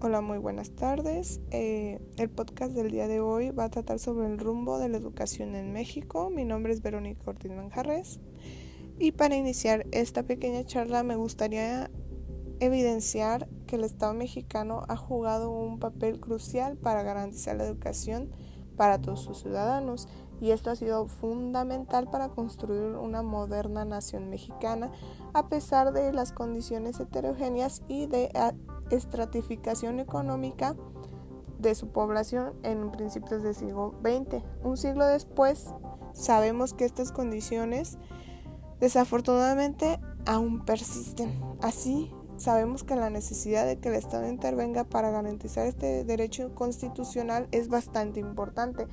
Hola, muy buenas tardes. Eh, el podcast del día de hoy va a tratar sobre el rumbo de la educación en México. Mi nombre es Verónica Ortiz Manjarres. Y para iniciar esta pequeña charla me gustaría evidenciar que el Estado mexicano ha jugado un papel crucial para garantizar la educación para todos sus ciudadanos y esto ha sido fundamental para construir una moderna nación mexicana a pesar de las condiciones heterogéneas y de estratificación económica de su población en principios del siglo XX. Un siglo después, sabemos que estas condiciones desafortunadamente aún persisten. Así, sabemos que la necesidad de que el Estado intervenga para garantizar este derecho constitucional es bastante importante.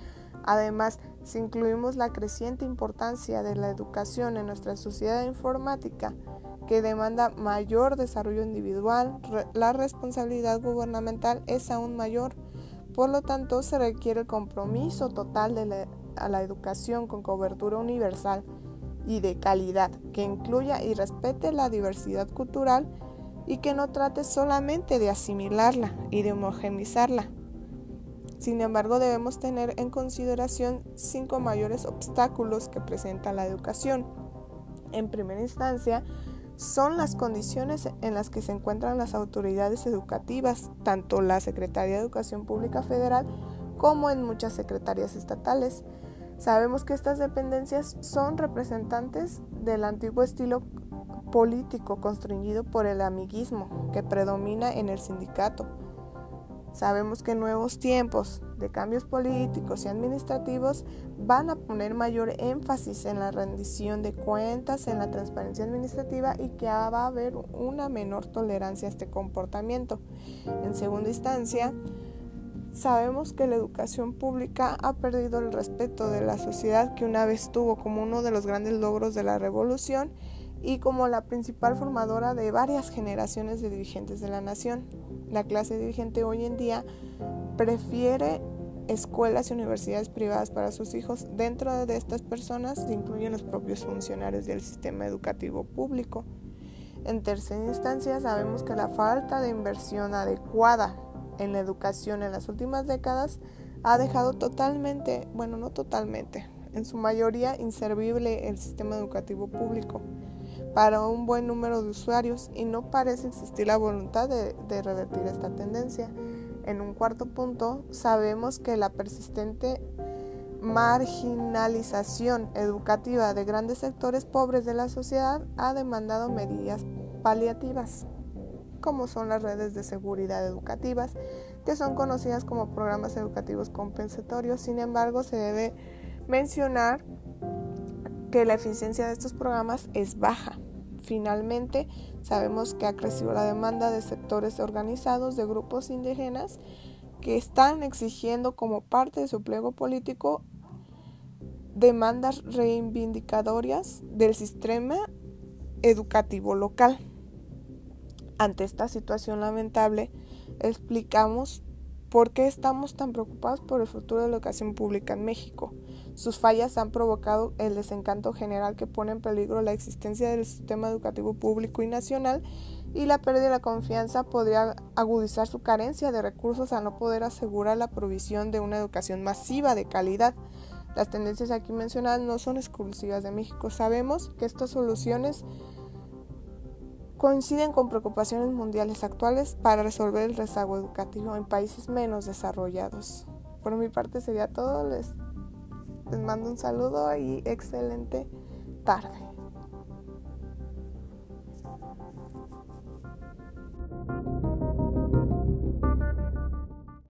Además, si incluimos la creciente importancia de la educación en nuestra sociedad informática, que demanda mayor desarrollo individual, la responsabilidad gubernamental es aún mayor. Por lo tanto, se requiere el compromiso total de a la educación con cobertura universal y de calidad, que incluya y respete la diversidad cultural y que no trate solamente de asimilarla y de homogenizarla. Sin embargo, debemos tener en consideración cinco mayores obstáculos que presenta la educación. En primera instancia, son las condiciones en las que se encuentran las autoridades educativas, tanto la Secretaría de Educación Pública Federal como en muchas secretarías estatales. Sabemos que estas dependencias son representantes del antiguo estilo político construido por el amiguismo que predomina en el sindicato Sabemos que nuevos tiempos de cambios políticos y administrativos van a poner mayor énfasis en la rendición de cuentas, en la transparencia administrativa y que va a haber una menor tolerancia a este comportamiento. En segunda instancia, sabemos que la educación pública ha perdido el respeto de la sociedad que una vez tuvo como uno de los grandes logros de la revolución y como la principal formadora de varias generaciones de dirigentes de la nación. La clase dirigente hoy en día prefiere escuelas y universidades privadas para sus hijos. Dentro de estas personas se incluyen los propios funcionarios del sistema educativo público. En tercera instancia, sabemos que la falta de inversión adecuada en la educación en las últimas décadas ha dejado totalmente, bueno, no totalmente, en su mayoría inservible el sistema educativo público para un buen número de usuarios y no parece existir la voluntad de, revertir esta tendencia. En un cuarto punto, sabemos que la persistente marginalización educativa de grandes sectores pobres de la sociedad ha demandado medidas paliativas, como son las redes de seguridad educativas, que son conocidas como programas educativos compensatorios. Sin embargo, se debe mencionar que la eficiencia de estos programas es baja. Finalmente, sabemos que ha crecido la demanda de sectores organizados de grupos indígenas que están exigiendo como parte de su pliego político demandas reivindicatorias del sistema educativo local. Ante esta situación lamentable, explicamos ¿Por qué estamos tan preocupados por el futuro de la educación pública en México? Sus fallas han provocado el desencanto general que pone en peligro la existencia del sistema educativo público y nacional y la pérdida de la confianza podría agudizar su carencia de recursos al no poder asegurar la provisión de una educación masiva de calidad. Las tendencias aquí mencionadas no son exclusivas de México. Sabemos que estas soluciones coinciden con preocupaciones mundiales actuales para resolver el rezago educativo en países menos desarrollados. Por mi parte sería todo, les, les mando un saludo y excelente tarde.